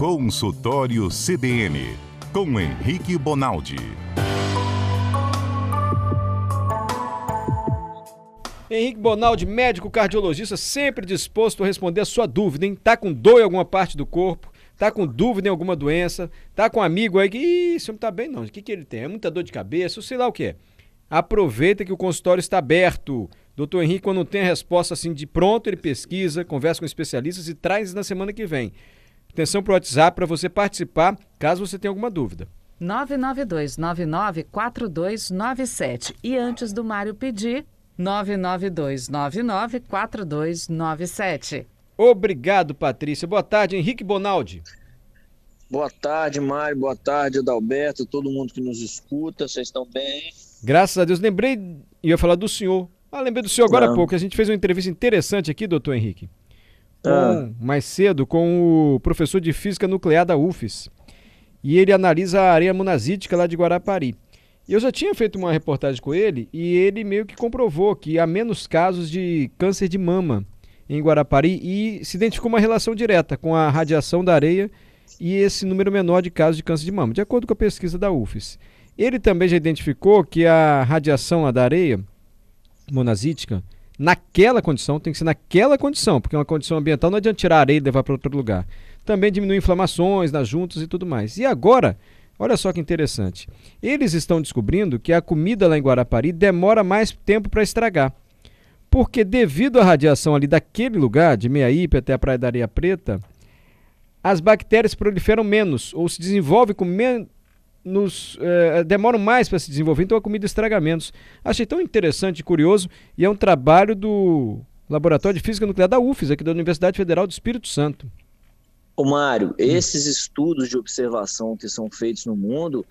Consultório CBN, com Henrique Bonaldi. Henrique Bonaldi, médico cardiologista, sempre disposto a responder a sua dúvida, hein? Tá com dor em alguma parte do corpo? Tá com dúvida em alguma doença? Tá com um amigo aí que, ih, isso não tá bem não. O que que ele tem? É muita dor de cabeça, ou sei lá o que é. Aproveita que o consultório está aberto. Doutor Henrique, quando tem a resposta assim de pronto, ele pesquisa, conversa com especialistas e traz na semana que vem. Atenção para o WhatsApp para você participar, caso você tenha alguma dúvida. 992-994297. E antes do Mário pedir, 992-994297. Obrigado, Patrícia. Boa tarde, Henrique Bonaldi. Boa tarde, Mário. Boa tarde, Adalberto, todo mundo que nos escuta. Vocês estão bem? Graças a Deus. Lembrei, ia falar do senhor. Ah, lembrei do senhor agora Não. há pouco. A gente fez uma entrevista interessante aqui, doutor Henrique. Com, Ah. Mais cedo, com o professor de Física Nuclear da UFES. E ele analisa a areia monazítica lá de Guarapari. Eu já tinha feito uma reportagem com ele e ele meio que comprovou que há menos casos de câncer de mama em Guarapari e se identificou uma relação direta com a radiação da areia e esse número menor de casos de câncer de mama, de acordo com a pesquisa da UFES. Ele também já identificou que a radiação da areia monazítica, naquela condição, tem que ser naquela condição, porque é uma condição ambiental, não adianta tirar a areia e levar para outro lugar. Também diminui inflamações nas juntas e tudo mais. E agora, olha só que interessante. Eles estão descobrindo que a comida lá em Guarapari demora mais tempo para estragar. Porque devido à radiação ali daquele lugar, de Meiaípe até a Praia da Areia Preta, as bactérias proliferam menos ou se desenvolvem com menos. eh, demoram mais para se desenvolver, então a comida estraga menos. Achei tão interessante e curioso e é um trabalho do Laboratório de Física Nuclear da UFES, aqui da Universidade Federal do Espírito Santo. Ô Mário, esses estudos de observação que são feitos no mundo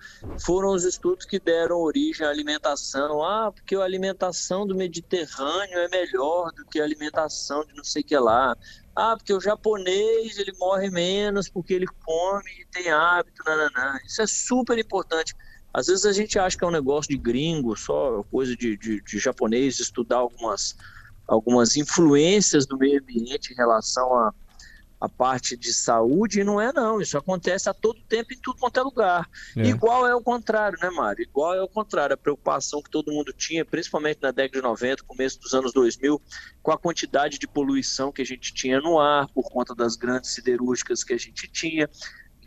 foram os estudos que deram origem à alimentação. Ah, porque a alimentação do Mediterrâneo é melhor do que a alimentação de não sei o que lá. Ah, porque o japonês ele morre menos porque ele come e tem hábito, nananã. Isso é super importante. Às vezes a gente acha que é um negócio de gringo, só coisa de, de, de japonês estudar algumas, algumas influências do meio ambiente em relação a a parte de saúde, e não é não, isso acontece a todo tempo em tudo quanto é lugar. É. Igual é o contrário, né, Mário? Igual é o contrário, a preocupação que todo mundo tinha, principalmente na década de 90, começo dos anos 2000, com a quantidade de poluição que a gente tinha no ar, por conta das grandes siderúrgicas que a gente tinha.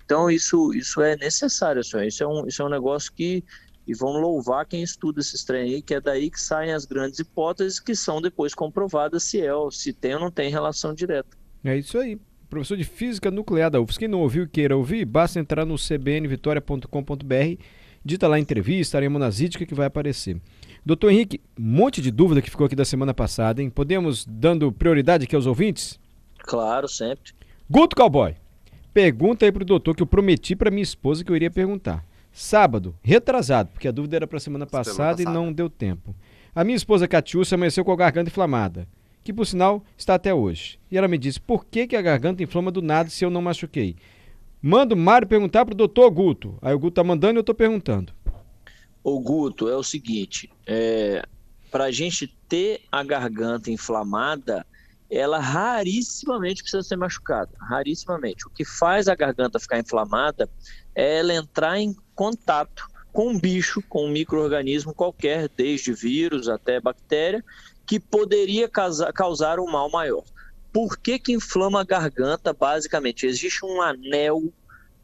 Então, isso, isso é necessário, senhor. Isso é um, isso é um negócio que. E vão louvar quem estuda esse trem aí, que é daí que saem as grandes hipóteses que são depois comprovadas se é, ou se tem ou não tem relação direta. É isso aí. Professor de Física Nuclear da UFES. Quem não ouviu e queira ouvir, basta entrar no cbnvitoria.com.br, dita lá entrevista, areia monazítica que vai aparecer. Doutor Henrique, um monte de dúvida que ficou aqui da semana passada, hein? Podemos, dando prioridade aqui aos ouvintes? Claro, sempre. Guto Cowboy, pergunta aí pro doutor que eu prometi pra minha esposa que eu iria perguntar. Sábado, retrasado, porque a dúvida era pra semana passada e passada. não deu tempo. A minha esposa Catiúcia amanheceu com a garganta inflamada, que por sinal está até hoje. E ela me disse, por que, que a garganta inflama do nada se eu não machuquei? Manda o Mário perguntar pro doutor Guto. Aí o Guto tá mandando e eu tô perguntando. Ô Guto, é o seguinte, é, para a gente ter a garganta inflamada, ela rarissimamente precisa ser machucada, rarissimamente. O que faz a garganta ficar inflamada é ela entrar em contato com um bicho, com um micro-organismo qualquer, desde vírus até bactéria, que poderia causa- causar um mal maior. Por que que inflama a garganta, basicamente? Existe um anel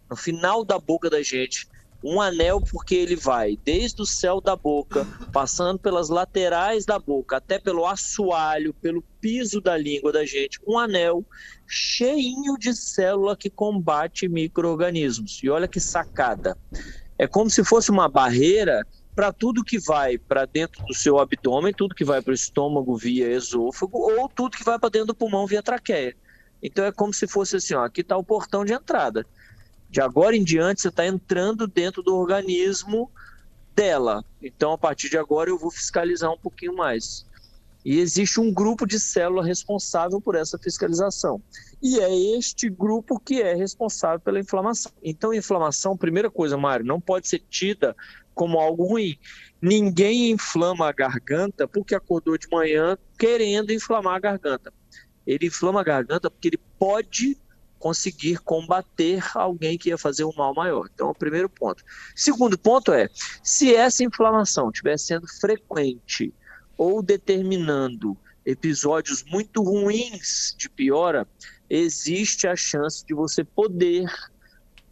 no final da boca da gente, um anel porque ele vai desde o céu da boca, passando pelas laterais da boca, até pelo assoalho, pelo piso da língua da gente, um anel cheinho de célula que combate micro-organismos. E olha que sacada. É como se fosse uma barreira para tudo que vai para dentro do seu abdômen, tudo que vai para o estômago via esôfago, ou tudo que vai para dentro do pulmão via traqueia. Então é como se fosse assim, ó, aqui está o portão de entrada. De agora em diante, você está entrando dentro do organismo dela. Então, a partir de agora, eu vou fiscalizar um pouquinho mais. E existe um grupo de célula responsável por essa fiscalização. E é este grupo que é responsável pela inflamação. Então, inflamação, primeira coisa, Mário, não pode ser tida como algo ruim. Ninguém inflama a garganta porque acordou de manhã querendo inflamar a garganta. Ele inflama a garganta porque ele pode conseguir combater alguém que ia fazer um mal maior. Então, é o primeiro ponto. Segundo ponto é, se essa inflamação estiver sendo frequente ou determinando episódios muito ruins de piora, existe a chance de você poder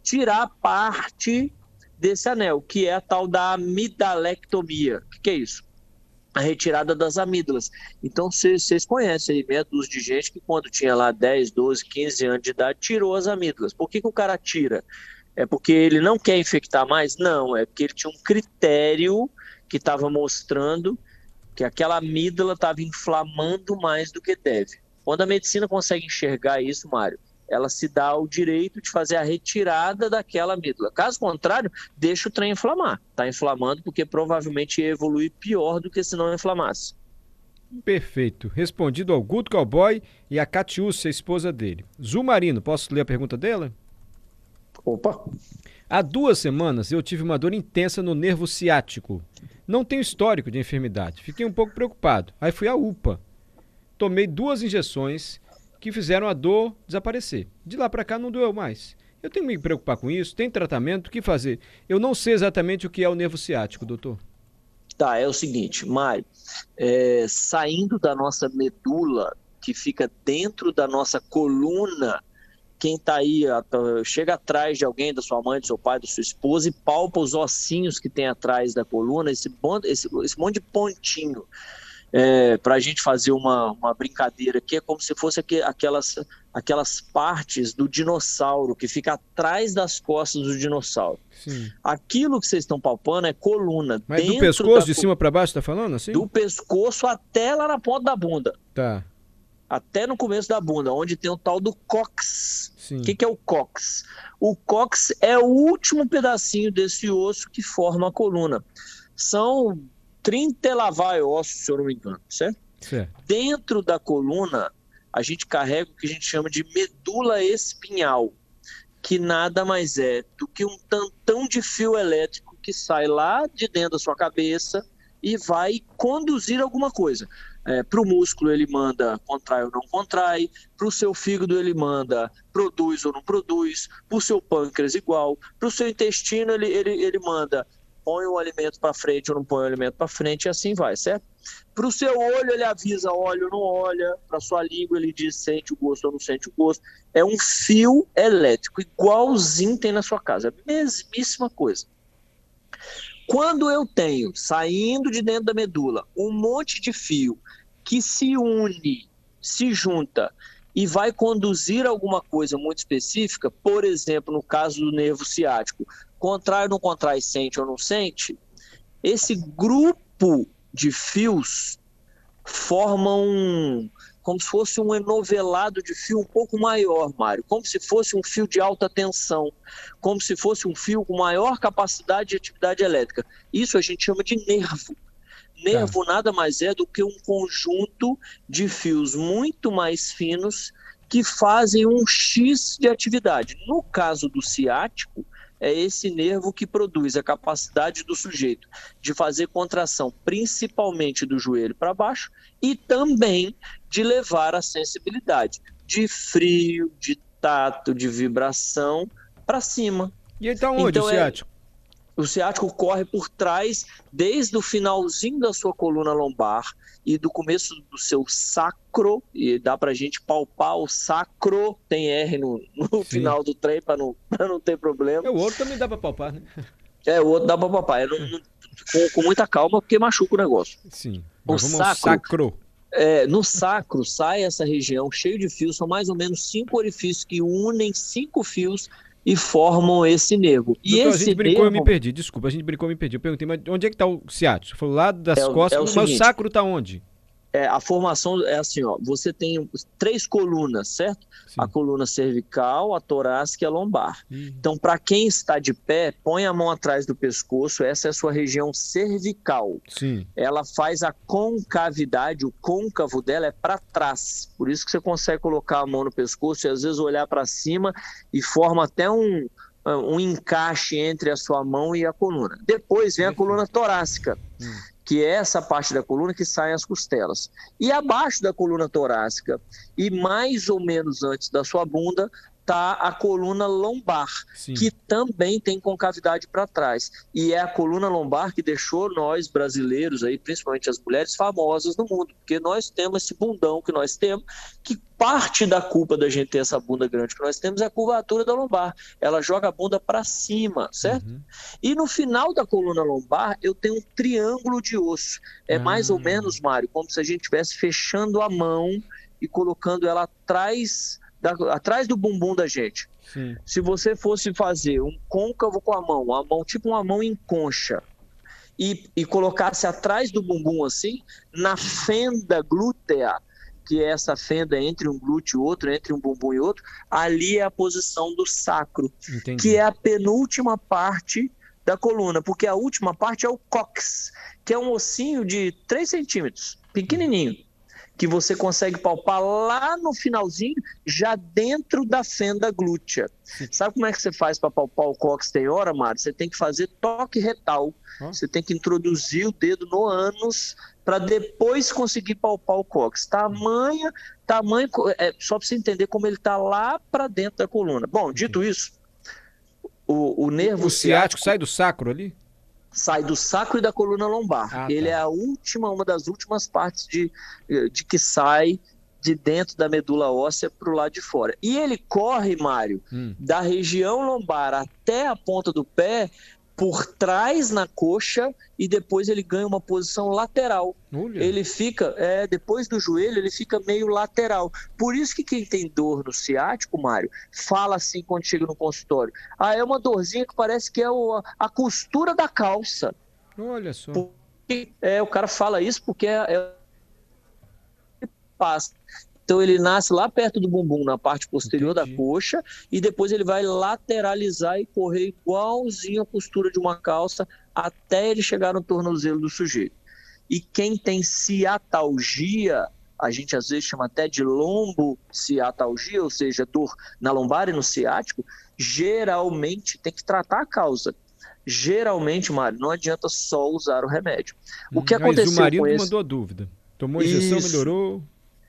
tirar parte desse anel, que é a tal da amidalectomia. O que, que é isso? A retirada das amígdalas. Então, vocês conhecem aí meia de gente que quando tinha lá 10, 12, 15 anos de idade, tirou as amígdalas. Por que, que o cara tira? É porque ele não quer infectar mais? Não, é porque ele tinha um critério que estava mostrando que aquela amígdala estava inflamando mais do que deve. Quando a medicina consegue enxergar isso, Mário, ela se dá o direito de fazer a retirada daquela amígdala. Caso contrário, deixa o trem inflamar. Está inflamando porque provavelmente ia evoluir pior do que se não inflamasse. Perfeito. Respondido ao Guto Cowboy e a Catiúcia, a esposa dele. Zumarino, posso ler a pergunta dela? Opa! Há duas semanas eu tive uma dor intensa no nervo ciático. Não tenho histórico de enfermidade. Fiquei um pouco preocupado. Aí fui à UPA. Tomei duas injeções que fizeram a dor desaparecer. De lá para cá não doeu mais. Eu tenho que me preocupar com isso? Tem tratamento? O que fazer? Eu não sei exatamente o que é o nervo ciático, doutor. Tá, é o seguinte, Mário, é, saindo da nossa medula, que fica dentro da nossa coluna, quem está aí, chega atrás de alguém, da sua mãe, do seu pai, da sua esposa, e palpa os ossinhos que tem atrás da coluna, esse, esse, esse monte de pontinho. É, para a gente fazer uma, uma brincadeira aqui, é como se fosse aquelas, aquelas partes do dinossauro que fica atrás das costas do dinossauro. Sim. Aquilo que vocês estão palpando é coluna. Mas do pescoço, de cima para baixo, tá falando assim? Do pescoço até lá na ponta da bunda. Tá até no começo da bunda, onde tem o tal do cox. O que, que, é o cox? O cox é o último pedacinho desse osso que forma a coluna. São 30 lavai ossos, se eu não me engano, certo? certo? Dentro da coluna, a gente carrega o que a gente chama de medula espinhal, que nada mais é do que um tantão de fio elétrico que sai lá de dentro da sua cabeça e vai conduzir alguma coisa. É, para o músculo ele manda contrai ou não contrai, para o seu fígado ele manda produz ou não produz, para o seu pâncreas igual, para o seu intestino ele, ele, ele manda põe o alimento para frente ou não põe o alimento para frente e assim vai, certo? Para o seu olho ele avisa olha ou não olha, para sua língua ele diz sente o gosto ou não sente o gosto. É um fio elétrico, igualzinho tem na sua casa, a mesmíssima coisa. Quando eu tenho, saindo de dentro da medula, um monte de fio que se une, se junta e vai conduzir alguma coisa muito específica, por exemplo, no caso do nervo ciático, contrário não contrai, sente ou não sente, esse grupo de fios formam um, como se fosse um enovelado de fio um pouco maior, Mário, como se fosse um fio de alta tensão, como se fosse um fio com maior capacidade de atividade elétrica. Isso a gente chama de nervo. Nervo tá. nada mais é do que um conjunto de fios muito mais finos que fazem um X de atividade. No caso do ciático, é esse nervo que produz a capacidade do sujeito de fazer contração, principalmente do joelho para baixo, e também de levar a sensibilidade de frio, de tato, de vibração para cima. E então onde então, o é ciático? É o ciático corre por trás, desde o finalzinho da sua coluna lombar e do começo do seu sacro, e dá pra gente palpar o sacro, tem R no, no final do trem para não, não ter problema. É, o outro também dá pra palpar, né? É, o outro dá pra palpar. É, não, não, com, com, muita calma, porque machuca o negócio. Sim. O sacro, sacro. É, no sacro sai essa região cheio de fios, são mais ou menos cinco orifícios que unem cinco fios e formam esse nervo. E Doutor, esse a gente brincou, eu me perdi. Desculpa, a gente brincou, eu me perdi. Eu perguntei, mas onde é que está o ciático? Você falou lá das é, costas, é o mas seguinte, o sacro está onde? É, a formação é assim, ó, você tem três colunas, certo? Sim. A coluna cervical, a torácica e a lombar. Então, para quem está de pé, põe a mão atrás do pescoço, essa é a sua região cervical. Sim. Ela faz a concavidade, o côncavo dela é para trás. Por isso que você consegue colocar a mão no pescoço e às vezes olhar para cima e forma até um um encaixe entre a sua mão e a coluna. Depois vem a coluna torácica. Hum que é essa parte da coluna que sai as costelas. E abaixo da coluna torácica e mais ou menos antes da sua bunda tá a coluna lombar, Sim. que também tem concavidade para trás. E é a coluna lombar que deixou nós brasileiros aí, principalmente as mulheres, famosas no mundo, porque nós temos esse bundão que nós temos, que parte da culpa da gente ter essa bunda grande que nós temos é a curvatura da lombar. Ela joga a bunda para cima, certo? Uhum. E no final da coluna lombar, eu tenho um triângulo de osso. É Ah. mais ou menos, Mário, como se a gente estivesse fechando a mão e colocando ela atrás, da, atrás do bumbum da gente. Sim. Se você fosse fazer um côncavo com a mão, uma mão tipo uma mão em concha, e, e colocasse atrás do bumbum assim, na fenda glútea, que é essa fenda entre um glúteo e outro, entre um bumbum e outro, ali é a posição do sacro Entendi. que é a penúltima parte da coluna, porque a última parte é o cox, que é um ossinho de 3 centímetros, pequenininho, que você consegue palpar lá no finalzinho, já dentro da fenda glútea. Sabe como é que você faz para palpar o cox tem hora, Mário? Você tem que fazer toque retal. Você tem que introduzir o dedo no ânus para depois conseguir palpar o cox. Tamanha, tamanho, é, só para você entender como ele está lá para dentro da coluna. Bom, dito isso, o, o nervo O ciático sai do sacro ali? Sai do sacro e da coluna lombar. Ah, tá. Ele é a última, uma das últimas partes de, de que sai de dentro da medula óssea para o lado de fora. E ele corre, Mário, Hum. da região lombar até a ponta do pé, por trás na coxa, e depois ele ganha uma posição lateral. Olha. Ele fica, é, depois do joelho, ele fica meio lateral. Por isso que quem tem dor no ciático, Mário, fala assim quando chega no consultório. Ah, é uma dorzinha que parece que é o- a costura da calça. Olha só. Pô. E, É, o cara fala isso porque é, é- passa. Então ele nasce lá perto do bumbum, na parte posterior Entendi. da coxa, e depois ele vai lateralizar e correr igualzinho a costura de uma calça até ele chegar no tornozelo do sujeito. E quem tem ciatalgia, a gente às vezes chama até de lombociatalgia, ou seja, dor na lombar e no ciático, geralmente tem que tratar a causa. Geralmente, Mário, não adianta só usar o remédio. O que Hum, Mas aconteceu o marido com esse... mandou a dúvida. Tomou injeção, Isso. melhorou.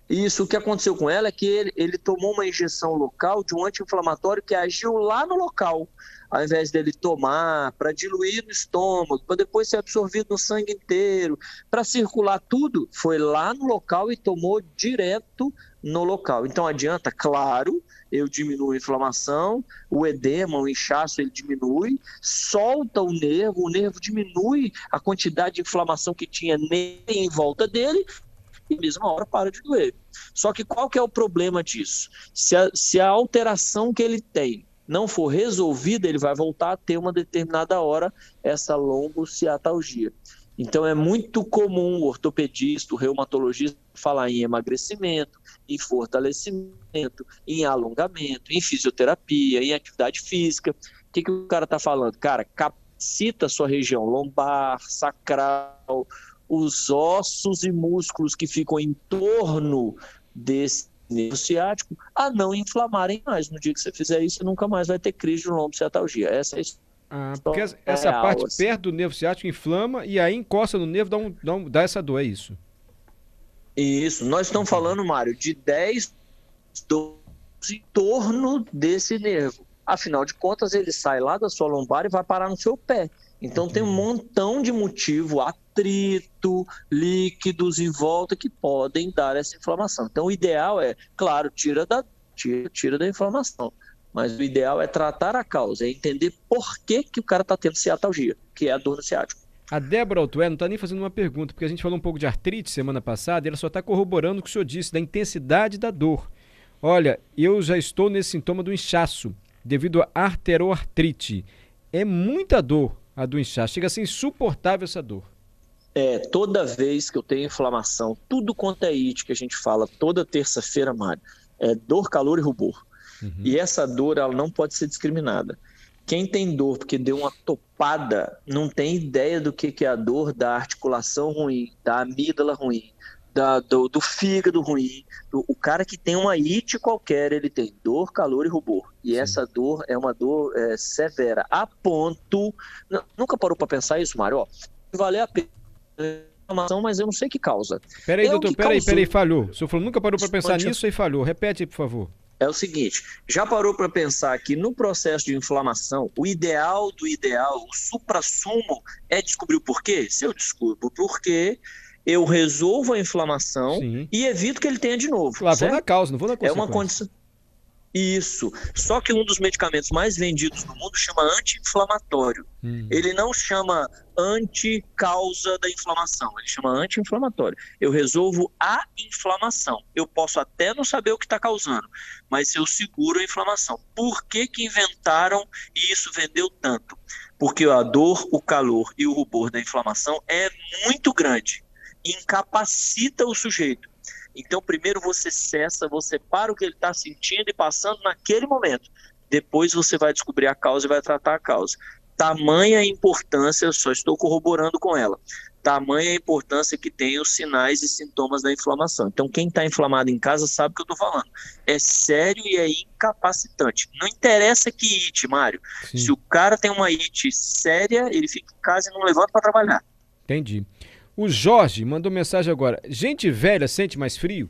Isso, o que aconteceu com ela é que ele, ele tomou uma injeção local de um anti-inflamatório que agiu lá no local, ao invés dele tomar para diluir no estômago, para depois ser absorvido no sangue inteiro, para circular tudo, foi lá no local e tomou direto no local. Então adianta, claro, eu diminuo a inflamação, o edema, o inchaço ele diminui, solta o nervo, o nervo diminui a quantidade de inflamação que tinha em volta dele e mesma hora para de doer. Só que qual que é o problema disso? Se a, se a alteração que ele tem não for resolvida, ele vai voltar a ter uma determinada hora essa lombociatalgia. Então é muito comum o ortopedista, o reumatologista falar em emagrecimento, em fortalecimento, em alongamento, em fisioterapia, em atividade física. O que, que o cara está falando? Cara, capacita a sua região lombar, sacral, os ossos e músculos que ficam em torno desse nervo ciático a não inflamarem mais. No dia que você fizer isso, você nunca mais vai ter crise de lombociatalgia. Essa é a história. Ah, porque essa- real, parte assim. perto do nervo ciático inflama e aí encosta no nervo, dá, um, dá, um- dá essa dor, é isso? Isso. Nós estamos falando, Mário, de 10, 12 em torno desse nervo. Afinal de contas, ele sai lá da sua lombar e vai parar no seu pé. Então tem um montão de motivo, atrito, líquidos em volta que podem dar essa inflamação. Então o ideal é, claro, tira da, tira, tira da inflamação. Mas o ideal é tratar a causa, é entender por que, que o cara está tendo ciatalgia, que é a dor no ciático. A Débora Altué não está nem fazendo uma pergunta, porque a gente falou um pouco de artrite semana passada e ela só está corroborando o que o senhor disse, da intensidade da dor. Olha, eu já estou nesse sintoma do inchaço, devido a arteroartrite. É muita dor a do inchaço, chega a ser insuportável essa dor. É, toda vez que eu tenho inflamação, tudo quanto é it que a gente fala toda terça-feira, Mário, é dor, calor e rubor. E essa dor, ela não pode ser discriminada. Quem tem dor porque deu uma topada, não tem ideia do que, que é a dor da articulação ruim, da amígdala ruim, da, do, do fígado ruim. Do- o cara que tem uma it qualquer, ele tem dor, calor e rubor. E essa dor é uma dor é, severa, a ponto. Nunca parou para pensar isso, Mário? Ó, valer a pena inflamação, mas eu não sei que causa. Peraí, É doutor, peraí, causou. peraí, falhou. O senhor falou nunca parou para pensar Pode- nisso aí falhou. Repete aí, por favor. é o seguinte: já parou para pensar que no processo de inflamação, o ideal do ideal, o supra-sumo, é descobrir o porquê? Se eu descubro o porquê, eu resolvo a inflamação Sim. e evito que ele tenha de novo. Lá vou na causa, não vou na consequência. É uma condição. Isso. Só que um dos medicamentos mais vendidos no mundo chama anti-inflamatório. Hum. Ele não chama anti-causa da inflamação, ele chama anti-inflamatório. Eu resolvo a inflamação. Eu posso até não saber o que está causando, mas eu seguro a inflamação. Por que, que inventaram e isso vendeu tanto? Porque a dor, o calor e o rubor da inflamação é muito grande. Incapacita o sujeito. Então, primeiro você cessa, você para o que ele está sentindo e passando naquele momento. Depois você vai descobrir a causa e vai tratar a causa. Tamanha importância, só estou corroborando com ela. Tamanha importância que tem os sinais e sintomas da inflamação. Então, quem está inflamado em casa sabe o que eu estou falando. É sério e é incapacitante. Não interessa que IT, Mário. Sim. Se o cara tem uma IT séria, ele fica em casa e não levanta para trabalhar. Entendi. O Jorge mandou mensagem agora. Gente velha sente mais frio?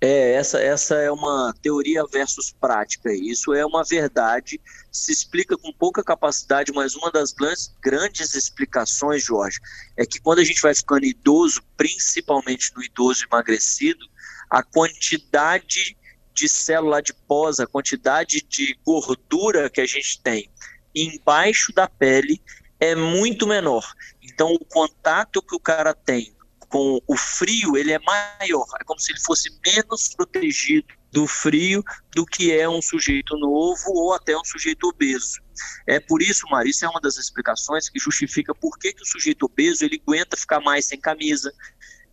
É, essa, essa é uma teoria versus prática. Isso é uma verdade, se explica com pouca capacidade, mas uma das grandes, grandes explicações, Jorge, é que quando a gente vai ficando idoso, principalmente no idoso emagrecido, a quantidade de célula adiposa, a quantidade de gordura que a gente tem embaixo da pele é muito menor. Então, o contato que o cara tem com o frio, ele é maior. É como se ele fosse menos protegido do frio do que é um sujeito novo ou até um sujeito obeso. É por isso, Mari, isso é uma das explicações que justifica por que, que o sujeito obeso ele aguenta ficar mais sem camisa,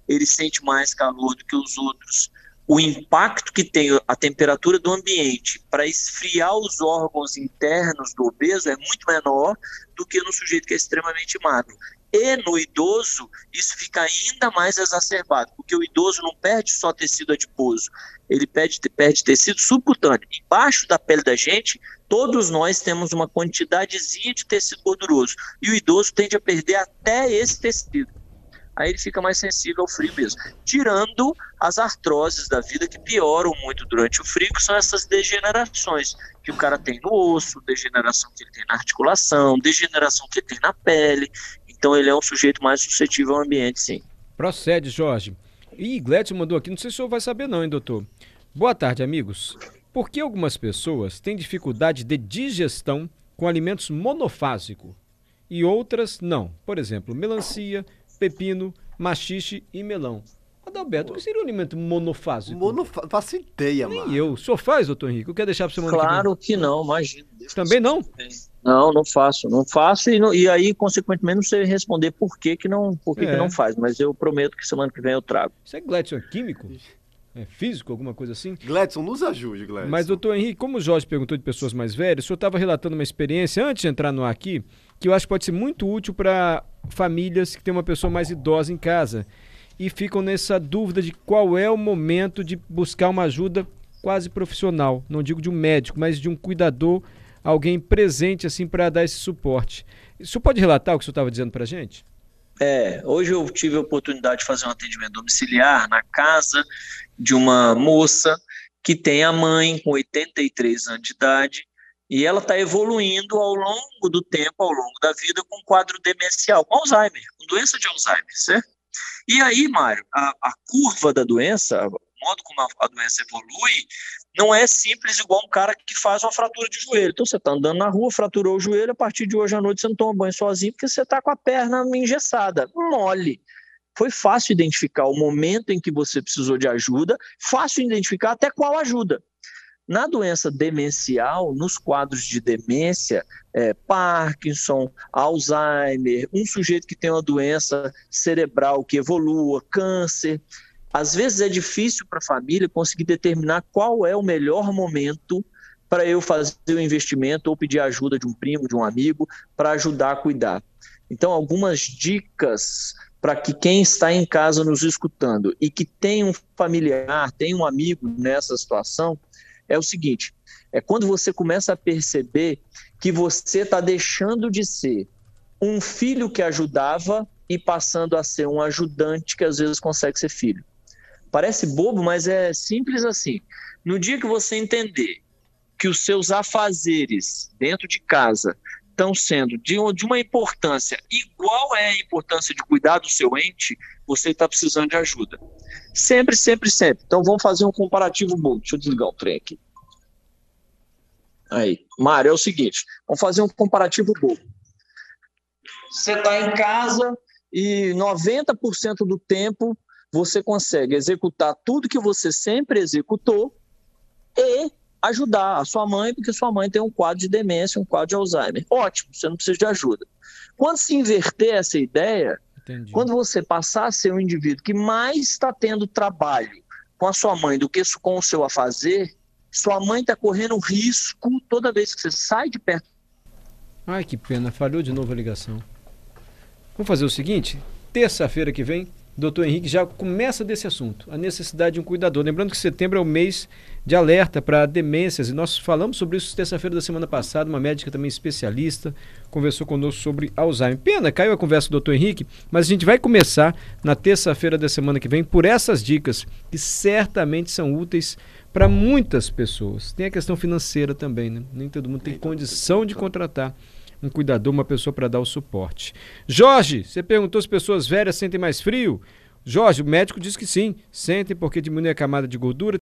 ele sente mais calor do que os outros. O impacto que tem a temperatura do ambiente para esfriar os órgãos internos do obeso é muito menor do que no sujeito que é extremamente magro. E no idoso, isso fica ainda mais exacerbado, porque o idoso não perde só tecido adiposo, ele perde, perde tecido subcutâneo. Embaixo da pele da gente, todos nós temos uma quantidadezinha de tecido gorduroso, e o idoso tende a perder até esse tecido. Aí ele fica mais sensível ao frio mesmo. Tirando as artroses da vida que pioram muito durante o frio, que são essas degenerações que o cara tem no osso, degeneração que ele tem na articulação, degeneração que ele tem na pele. Então ele é um sujeito mais suscetível ao ambiente, sim. Procede, Jorge. E Gledson mandou aqui, não sei se o senhor vai saber não, hein, doutor. Boa tarde, amigos. Por que algumas pessoas têm dificuldade de digestão com alimentos monofásicos e outras não? Por exemplo, melancia, pepino, machixe e melão. Adalberto, o que seria um alimento monofásico? Monofásico, faço ideia, Nem eu. O senhor faz, doutor Henrique? Eu quero deixar para semana Claro que, que não, imagina. Também não? Não, não faço. Não faço e, não, e aí, consequentemente, não sei responder por que, que, não, por que, é. que não faz. Mas eu prometo que semana que vem eu trago. Isso é Gledson, é químico? É físico, alguma coisa assim? Gledson, nos ajude, Gledson. Mas, doutor Henrique, como o Jorge perguntou de pessoas mais velhas, o senhor estava relatando uma experiência, antes de entrar no ar aqui, que eu acho que pode ser muito útil para famílias que têm uma pessoa mais idosa em casa e ficam nessa dúvida de qual é o momento de buscar uma ajuda quase profissional, não digo de um médico, mas de um cuidador, alguém presente assim para dar esse suporte. O senhor pode relatar o que o senhor estava dizendo para a gente? É, hoje eu tive a oportunidade de fazer um atendimento domiciliar na casa de uma moça que tem a mãe com 83 anos de idade e ela está evoluindo ao longo do tempo, ao longo da vida, com quadro demencial, com Alzheimer, com doença de Alzheimer, certo? E aí, Mário, a, a curva da doença, o modo como a, a, doença evolui, não é simples igual um cara que faz uma fratura de joelho. Então, você está andando na rua, fraturou o joelho, a partir de hoje à noite você não toma banho sozinho porque você está com a perna engessada, mole. Foi fácil identificar o momento em que você precisou de ajuda, fácil identificar até qual ajuda. Na doença demencial, nos quadros de demência, é, Parkinson, Alzheimer, um sujeito que tem uma doença cerebral que evolua, câncer, às vezes é difícil para a família conseguir determinar qual é o melhor momento para eu fazer o investimento ou pedir ajuda de um primo, de um amigo, para ajudar a cuidar. Então, algumas dicas para que quem está em casa nos escutando e que tem um familiar, tem um amigo nessa situação, é o seguinte: é quando você começa a perceber que você está deixando de ser um filho que ajudava e passando a ser um ajudante que às vezes consegue ser filho. Parece bobo, mas é simples assim. No dia que você entender que os seus afazeres dentro de casa estão sendo de, uma importância igual é a importância de cuidar do seu ente, você está precisando de ajuda. Sempre, sempre, sempre. Então vamos fazer um comparativo bom. Deixa eu desligar o trem aqui. Aí, Mário, é o seguinte: vamos fazer um comparativo bom. Você está em casa e 90% do tempo você consegue executar tudo que você sempre executou e ajudar a sua mãe, porque sua mãe tem um quadro de demência, um quadro de Alzheimer. Ótimo, você não precisa de ajuda. Quando se inverter essa ideia, Entendi. quando você passar a ser um indivíduo que mais está tendo trabalho com a sua mãe do que com o seu a fazer, sua mãe está correndo risco toda vez que você sai de perto. Ai, que pena, falhou de novo a ligação. Vamos fazer o seguinte: terça-feira que vem, doutor Henrique já começa desse assunto, a necessidade de um cuidador. Lembrando que setembro é o mês de alerta para demências e nós falamos sobre isso terça-feira da semana passada. Uma médica também especialista conversou conosco sobre Alzheimer. Pena, caiu a conversa do doutor Henrique, mas a gente vai começar na terça-feira da semana que vem por essas dicas que certamente são úteis para muitas pessoas. Tem a questão financeira também, né? Nem todo mundo tem condição de contratar um cuidador, uma pessoa para dar o suporte. Jorge, você perguntou se pessoas velhas sentem mais frio? Jorge, o médico diz que sim, sentem porque diminui a camada de gordura.